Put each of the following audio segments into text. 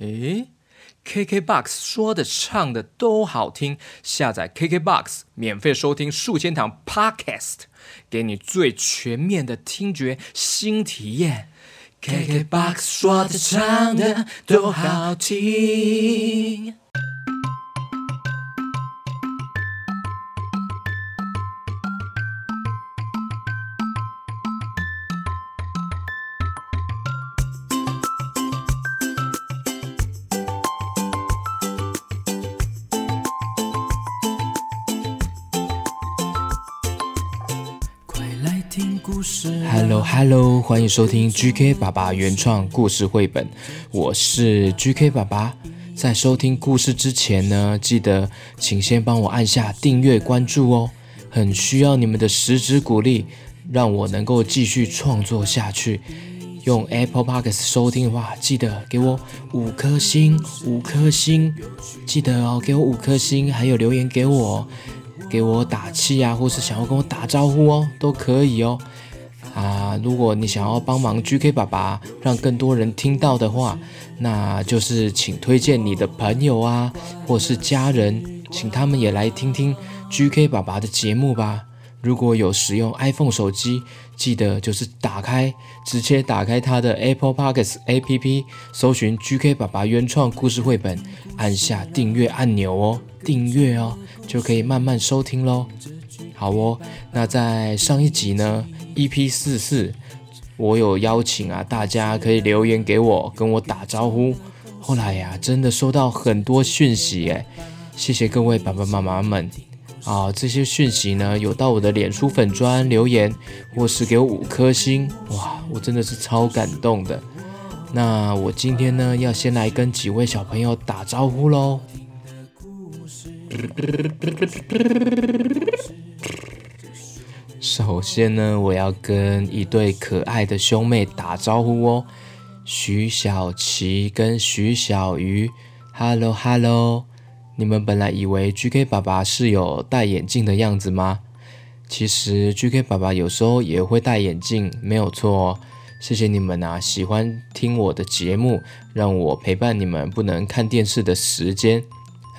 诶，KKBOX 说的唱的都好听，下载 KKBOX 免费收听数千堂 Podcast，给你最全面的听觉新体验。KKBOX 说的唱的都好听。Hello Hello，欢迎收听 GK 爸爸原创故事绘本，我是 GK 爸爸。在收听故事之前呢，记得请先帮我按下订阅关注哦，很需要你们的实质鼓励，让我能够继续创作下去。用 Apple Podcast 收听的话，记得给我五颗星，五颗星，记得哦，给我五颗星，还有留言给我，给我打气啊，或是想要跟我打招呼哦，都可以哦。啊，如果你想要帮忙 GK 爸爸，让更多人听到的话，那就是请推荐你的朋友啊，或是家人，请他们也来听听 GK 爸爸的节目吧。如果有使用 iPhone 手机，记得就是打开，直接打开他的 Apple Podcasts APP，搜寻 GK 爸爸原创故事绘本，按下订阅按钮哦，订阅哦，就可以慢慢收听喽。好哦，那在上一集呢，EP 四四，我有邀请啊，大家可以留言给我，跟我打招呼。后来呀、真的收到很多讯息，哎，谢谢各位爸爸妈妈们啊！这些讯息呢，有到我的脸书粉砖留言，或是给我五颗星，哇，我真的是超感动的。那我今天呢，要先来跟几位小朋友打招呼喽。首先呢，我要跟一对可爱的兄妹打招呼哦，徐小琪跟徐小鱼，Hello Hello，你们本来以为 GK 爸爸是有戴眼镜的样子吗？其实 GK 爸爸有时候也会戴眼镜，没有错哦。谢谢你们啊，喜欢听我的节目，让我陪伴你们不能看电视的时间。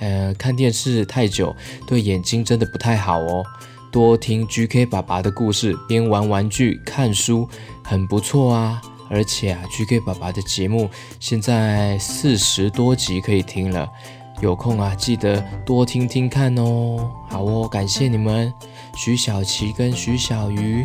呃，看电视太久对眼睛真的不太好哦。多听 GK 爸爸的故事，边玩玩具、看书，很不错啊！而且啊，GK 爸爸的节目现在四十多集可以听了，有空啊记得多听听看哦。好哦，感谢你们，徐小琪跟徐小鱼。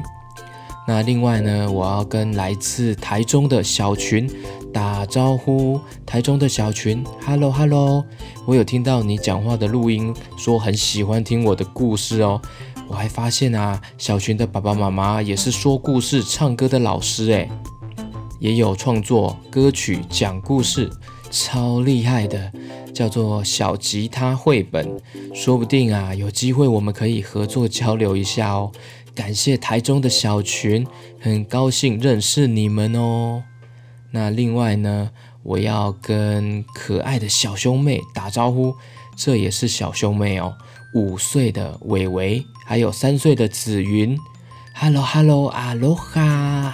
那另外呢，我要跟来自台中的小群打招呼。台中的小群，Hello Hello，我有听到你讲话的录音，说很喜欢听我的故事哦。我还发现啊，小群的爸爸妈妈也是说故事、唱歌的老师诶，也有创作歌曲、讲故事，超厉害的，叫做小吉他绘本。说不定啊，有机会我们可以合作交流一下哦。感谢台中的小群，很高兴认识你们哦。那另外呢，我要跟可爱的小兄妹打招呼，这也是小兄妹哦。五岁的伟伟，还有三岁的紫云，Hello Hello Aloha，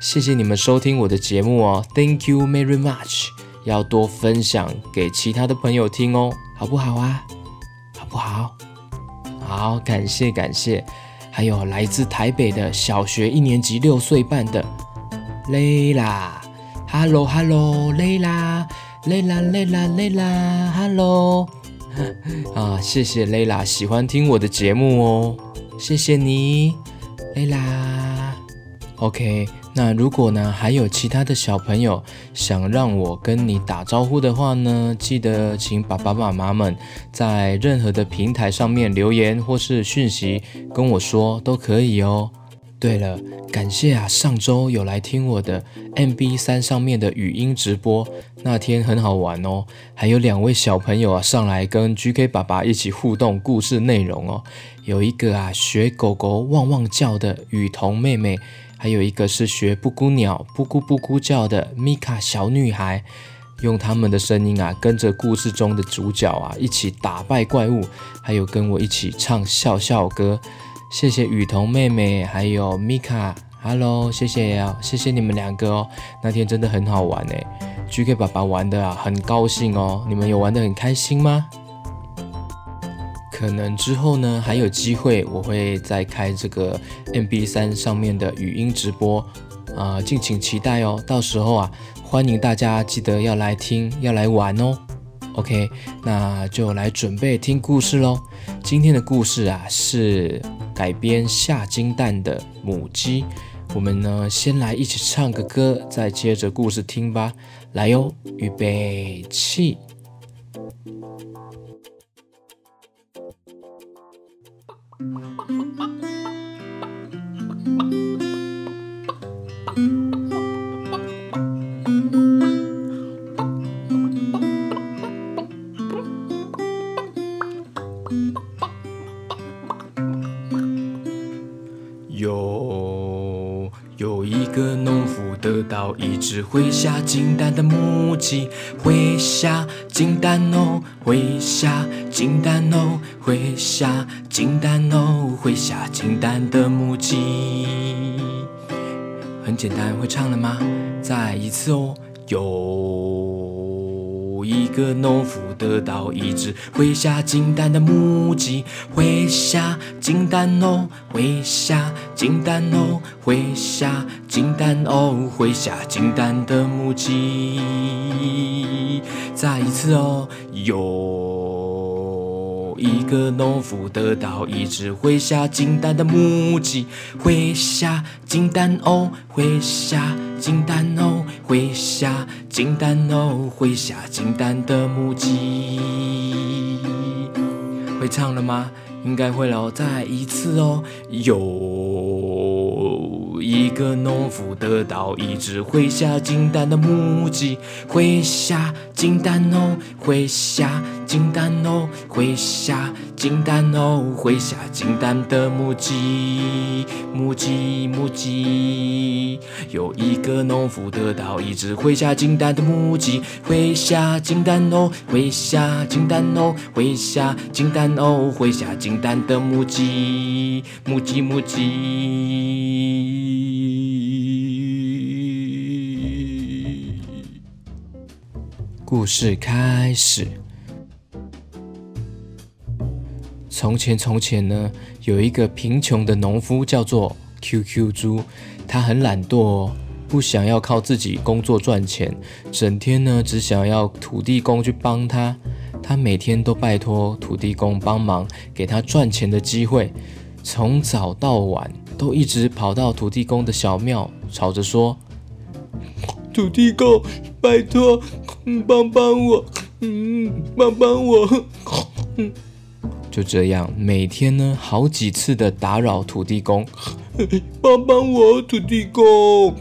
谢谢你们收听我的节目哦，Thank you very much，要多分享给其他的朋友听哦，好不好啊？好不好？好，感谢感谢，还有来自台北的小学一年级六岁半的 lay 啦 Hello Layla，Layla，Layla，Layla，Hello。啊，谢谢蕾拉喜欢听我的节目哦，谢谢你，蕾拉。OK，那如果呢还有其他的小朋友想让我跟你打招呼的话呢，记得请爸爸妈妈们在任何的平台上面留言或是讯息跟我说都可以哦。对了，感谢啊，上周有来听我的 MB3 上面的语音直播，那天很好玩哦。还有两位小朋友啊上来跟 GK 爸爸一起互动故事内容哦。有一个啊学狗狗汪汪叫的雨桐妹妹，还有一个是学布谷鸟布谷布谷叫的米卡小女孩，用他们的声音啊跟着故事中的主角啊一起打败怪物，还有跟我一起唱笑笑歌。谢谢雨桐妹妹，还有米卡，Hello，谢谢呀，谢谢你们两个哦。那天真的很好玩诶，GK 爸爸玩的啊很高兴哦，你们有玩得很开心吗？可能之后呢还有机会，我会再开这个 MB3 上面的语音直播啊，敬请期待哦。到时候啊，欢迎大家记得要来听，要来玩哦。OK，那就来准备听故事喽。今天的故事啊是改编下金蛋的母鸡。我们呢，先来一起唱个歌，再接着故事听吧。来哟，预备起。一只会下金蛋的母鸡，会下金蛋哦，会下金蛋哦，会下金蛋哦，会下金蛋的母鸡。很简单，会唱了吗？再一次哦，有。个农夫得到一只会下金蛋的母鸡，会下金蛋哦，会下金蛋哦，会下金蛋哦，会下金蛋的母鸡。再一次哦，有一个农夫得到一只会下金蛋的母鸡，会下金蛋哦，会下。金蛋哦，会下金蛋哦，会下金蛋的母鸡，会唱了吗？应该会了，再一次哦。有一个农夫得到一只会下金蛋的母鸡，会下金蛋哦，会下金蛋哦，会下金蛋哦，会下金蛋的母鸡，母鸡母鸡。有一个农夫得到一只会下金蛋的母鸡，会下金蛋哦，会下金蛋哦，会下金蛋哦，会下金蛋的母鸡，母鸡母鸡。故事开始。从前，从前呢，有一个贫穷的农夫，叫做 QQ 猪。他很懒惰哦，不想要靠自己工作赚钱，整天呢只想要土地公去帮他。他每天都拜托土地公帮忙，给他赚钱的机会。从早到晚，都一直跑到土地公的小庙，吵着说：“土地公，拜托，帮帮我，嗯，帮帮我。”就这样，每天呢，好几次的打扰土地公，帮帮我，土地公，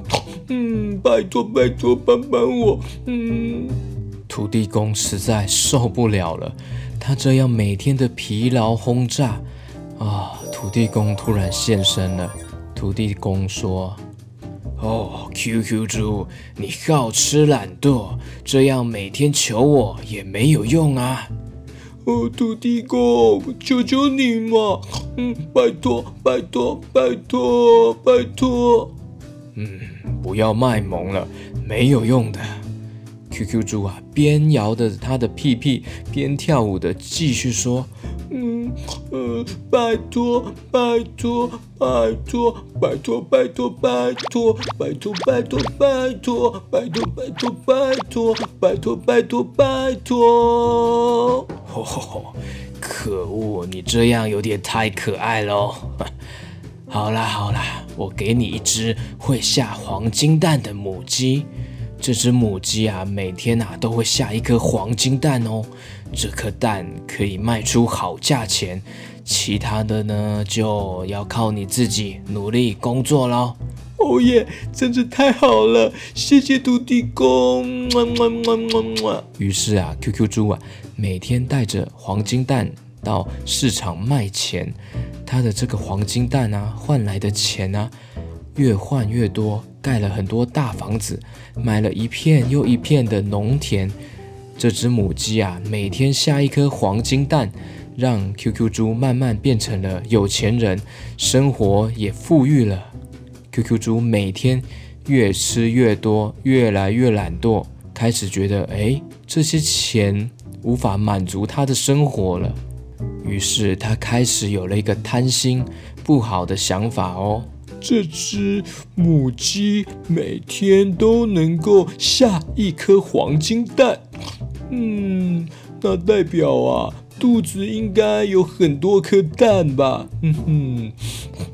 嗯，拜托拜托，帮帮我，嗯。土地公实在受不了了，他这样每天的疲劳轰炸，啊，土地公突然现身了。土地公说：“哦，QQ 猪，你好吃懒惰，这样每天求我也没有用啊。”哦，土地公，求求你嘛，嗯，拜托，拜托，拜托，拜托，嗯，不要卖萌了，没有用的。QQ 猪啊，边摇着他的屁屁，边跳舞的继续说。呃，拜托，拜托，拜托，拜托，拜托，拜托，拜托，拜托，拜托，拜托，拜托，拜托，拜托，拜托，拜托。吼吼吼！可恶，你这样有点太可爱喽。好啦好啦，我给你一只会下黄金蛋的母鸡。这只母鸡啊，每天啊都会下一颗黄金蛋哦。这颗蛋可以卖出好价钱，其他的呢就要靠你自己努力工作喽。哦耶，真是太好了，谢谢土地公。么么么么么于是啊，QQ 猪啊，每天带着黄金蛋到市场卖钱，他的这个黄金蛋啊，换来的钱啊，越换越多，盖了很多大房子，买了一片又一片的农田。这只母鸡啊，每天下一颗黄金蛋，让 QQ 猪慢慢变成了有钱人，生活也富裕了。QQ 猪每天越吃越多，越来越懒惰，开始觉得，哎，这些钱无法满足他的生活了。于是他开始有了一个贪心不好的想法哦。这只母鸡每天都能够下一颗黄金蛋，嗯，那代表啊，肚子应该有很多颗蛋吧？嗯哼，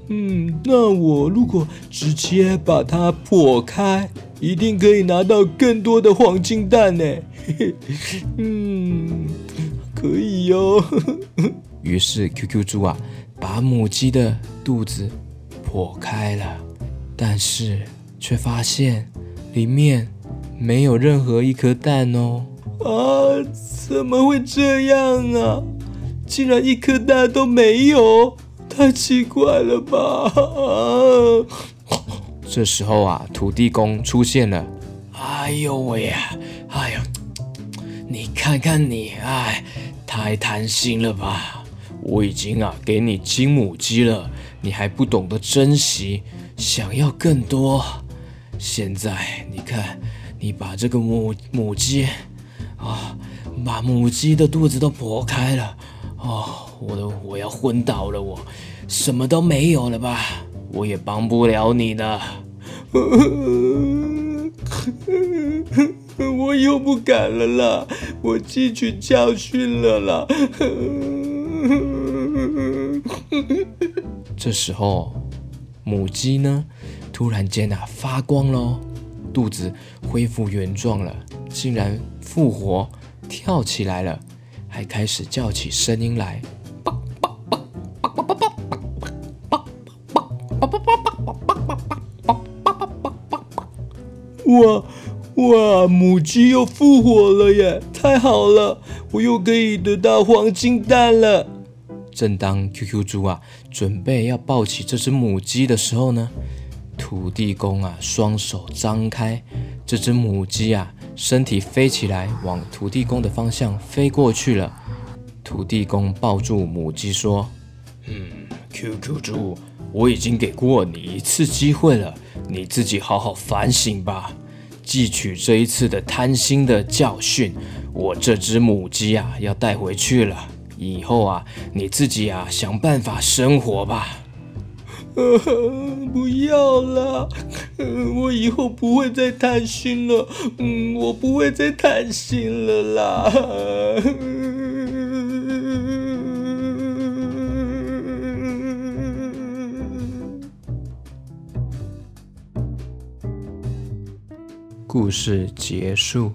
嗯，那我如果直接把它剖开，一定可以拿到更多的黄金蛋呢。嘿嘿，嗯，可以哟。于是 QQ 猪啊，把母鸡的肚子。破开了，但是却发现里面没有任何一颗蛋哦！啊，怎么会这样啊？竟然一颗蛋都没有，太奇怪了吧！啊！这时候啊，土地公出现了。哎呦喂呀！哎呦，你看看你，哎，太贪心了吧！我已经啊给你金母鸡了。你还不懂得珍惜，想要更多。现在你看，你把这个母母鸡，啊，把母鸡的肚子都剖开了，哦，我都我要昏倒了，我什么都没有了吧？我也帮不了你的。我又不敢了啦，我汲取教训了啦。这时候，母鸡呢，突然间啊发光喽，肚子恢复原状了，竟然复活，跳起来了，还开始叫起声音来。哇哇，母鸡又复活了耶！太好了，我又可以得到黄金蛋了。正当 QQ 猪啊准备要抱起这只母鸡的时候呢，土地公啊双手张开，这只母鸡啊身体飞起来，往土地公的方向飞过去了。土地公抱住母鸡说：“嗯，QQ 猪，我已经给过你一次机会了，你自己好好反省吧，汲取这一次的贪心的教训。我这只母鸡啊要带回去了。”以后啊，你自己啊想办法生活吧。呃，不要了，我以后不会再贪心了。嗯，我不会再贪心了啦。故事结束。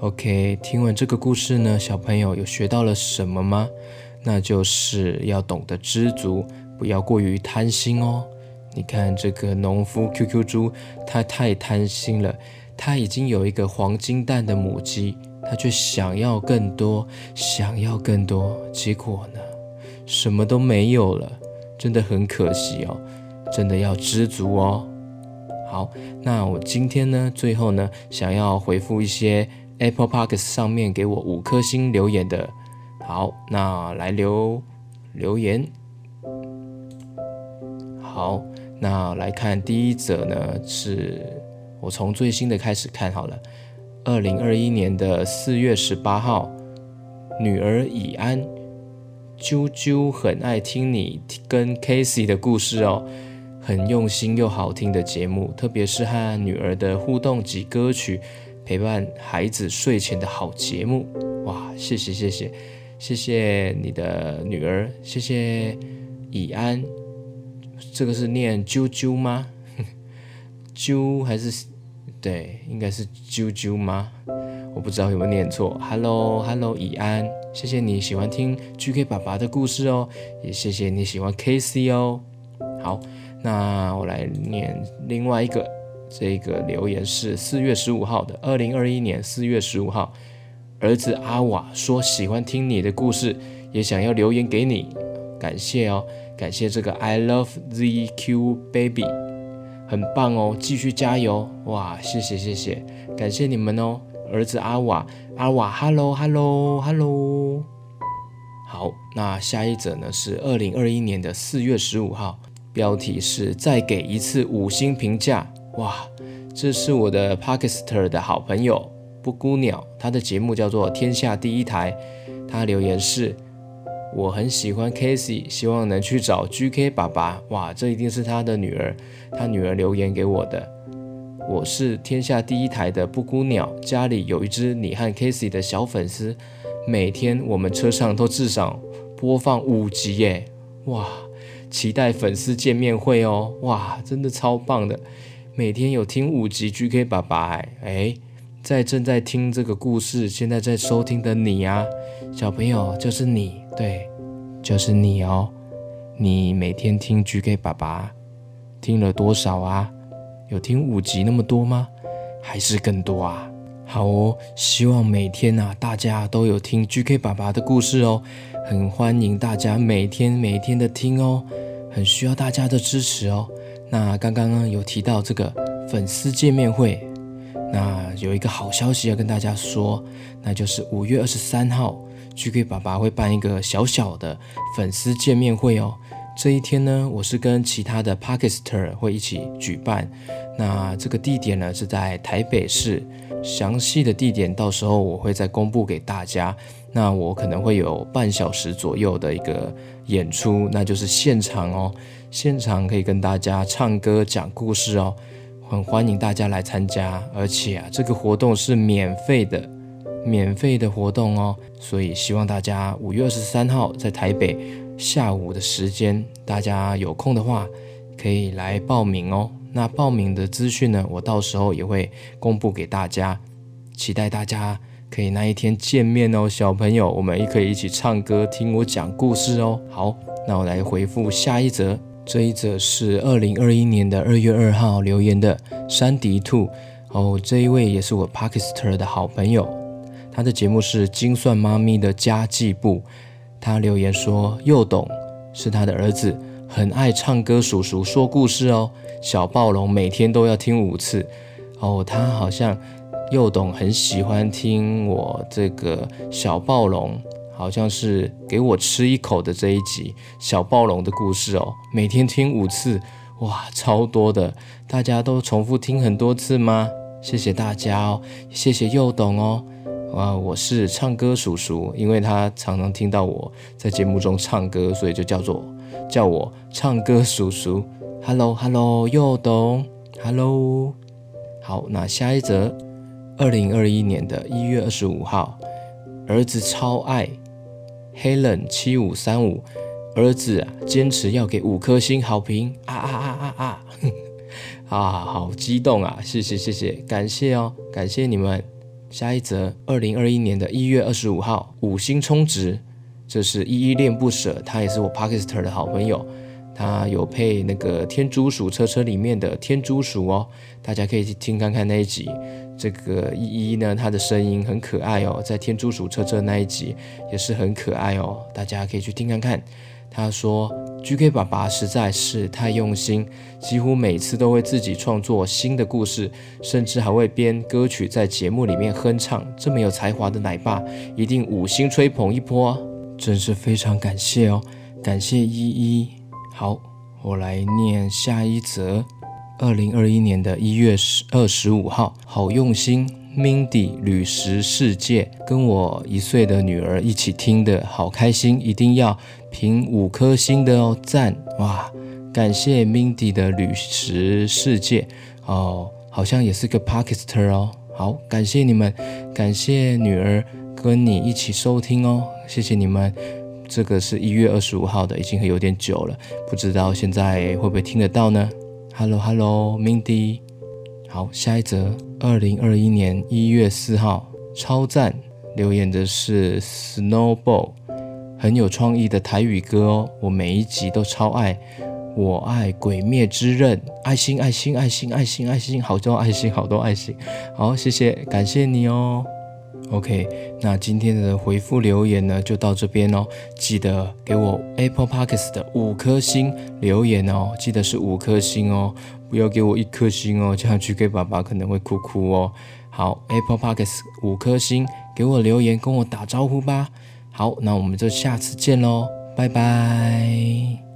OK，听完这个故事呢，小朋友有学到了什么吗？那就是要懂得知足，不要过于贪心哦。你看这个农夫 QQ 猪，他太贪心了，他已经有一个黄金蛋的母鸡，他却想要更多，想要更多，结果呢，什么都没有了，真的很可惜哦。真的要知足哦。好，那我今天呢，最后呢，想要回复一些。Apple Podcast 上面给我五颗星留言的，好，那来留留言。好，那来看第一则呢，是我从最新的开始看好了。二零二一年的四月十八号，女儿以安，啾啾很爱听你跟 Casey 的故事哦，很用心又好听的节目，特别是和女儿的互动及歌曲。陪伴孩子睡前的好节目，哇！谢谢谢谢谢谢你的女儿，谢谢以安，这个是念啾啾吗？啾还是对，应该是啾啾吗？我不知道有没有念错。Hello Hello，以安，谢谢你喜欢听 GK 爸爸的故事哦，也谢谢你喜欢 KC 哦。好，那我来念另外一个。这个留言是四月十五号的，二零二一年四月十五号，儿子阿瓦说喜欢听你的故事，也想要留言给你，感谢哦，感谢这个 I love ZQ baby，很棒哦，继续加油，哇，谢谢谢谢，感谢你们哦，儿子阿瓦，阿瓦，hello hello hello，好，那下一则呢是二零二一年的四月十五号。标题是再给一次五星评价。哇，这是我的 Podcaster 的好朋友布谷鸟，他的节目叫做天下第一台。他留言是。我很喜欢 Casey，希望能去找 GK 爸爸。哇，这一定是他的女儿，他女儿留言给我的。我是天下第一台的布谷鸟，家里有一只你和 Casey 的小粉丝，每天我们车上都至少播放五集耶。哇，期待粉丝见面会哦。哇，真的超棒的，每天有听五集 GK 爸爸哎，在正在听这个故事，现在在收听的你、啊，小朋友就是你。对，就是你哦。你每天听 GK 爸爸听了多少啊？有听五集那么多吗？还是更多啊？好哦，希望每天、啊，大家都有听 GK 爸爸的故事哦。很欢迎大家每天每天的听哦，很需要大家的支持哦。那刚刚呢有提到这个粉丝见面会，那有一个好消息要跟大家说，那就是五月二十三号。GK 爸爸会办一个小小的粉丝见面会哦。这一天呢，我是跟其他的 Pakister 会一起举办。那这个地点呢是在台北市，详细的地点到时候我会再公布给大家。那我可能会有半小时左右的一个演出，那就是现场哦，现场可以跟大家唱歌讲故事哦，很欢迎大家来参加。而且啊，这个活动是免费的。免费的活动哦，所以希望大家五月二十三号在台北下午的时间，大家有空的话可以来报名哦。那报名的资讯呢，我到时候也会公布给大家，期待大家可以那一天见面哦，小朋友，我们也可以一起唱歌，听我讲故事哦。好，那我来回复下一则，这一则是二零二一年的二月二号留言的山迪兔。哦，这一位也是我 Pakistan 的好朋友。他的节目是精算妈咪的家计簿，他留言说又懂是他的儿子，很爱唱歌，叔叔说故事哦，小暴龙每天都要听五次。哦，他好像又懂很喜欢听我这个小暴龙，好像是给我吃一口的这一集小暴龙的故事哦，每天听五次，哇，超多的，大家都重复听很多次吗？谢谢大家哦，谢谢幼董哦。啊，我是唱歌叔叔，因为他常常听到我在节目中唱歌，所以就叫做叫我唱歌叔叔。Hello，Hello，又懂，Hello。好，那下一则，二零二一年的一月二十五号，儿子超爱 Helen 七五三五，儿子啊坚持要给五颗星好评啊啊啊啊啊！啊，好激动啊！谢谢谢谢，感谢哦，感谢你们。下一则，二零二一年的一月二十五号，五星充值，这是依依恋不舍，他也是我 Pakistan 的好朋友，他有配那个天竺鼠车车里面的天竺鼠哦，大家可以去听看看那一集，这个依依呢，他的声音很可爱哦，在天竺鼠车车那一集也是很可爱哦，大家可以去听看看。他说：“GK 爸爸实在是太用心，几乎每次都会自己创作新的故事，甚至还会编歌曲在节目里面哼唱。这么有才华的奶爸，一定五星吹捧一波，真是非常感谢哦！感谢依依。好，我来念下一则。二零二一年的一月十二十五号，好用心。” Mindy 旅食世界，跟我一岁的女儿一起听的，好开心，一定要评五颗星的哦，赞哇！感谢 Mindy 的旅食世界哦，好像也是个 Podcaster 哦，好，感谢你们，感谢女儿跟你一起收听哦，谢谢你们。这个是一月二十五号的，已经有点久了，不知道现在会不会听得到呢？Hello Hello，Mindy。好，下一则，二零二一年一月四号，超赞留言的是 Snowball，很有创意的台语歌哦，我每一集都超爱，我爱鬼灭之刃，爱心爱心爱心爱心爱心，好多爱心好多爱心，好，谢谢，感谢你哦。OK，那今天的回复留言呢，就到这边哦，记得给我 Apple Podcast 的五颗星留言哦，记得是五颗星哦。不要给我一颗星哦，这样去给爸爸可能会哭哭哦。好，Apple Podcast 五颗星，给我留言，跟我打招呼吧。好，那我们就下次见喽，拜拜。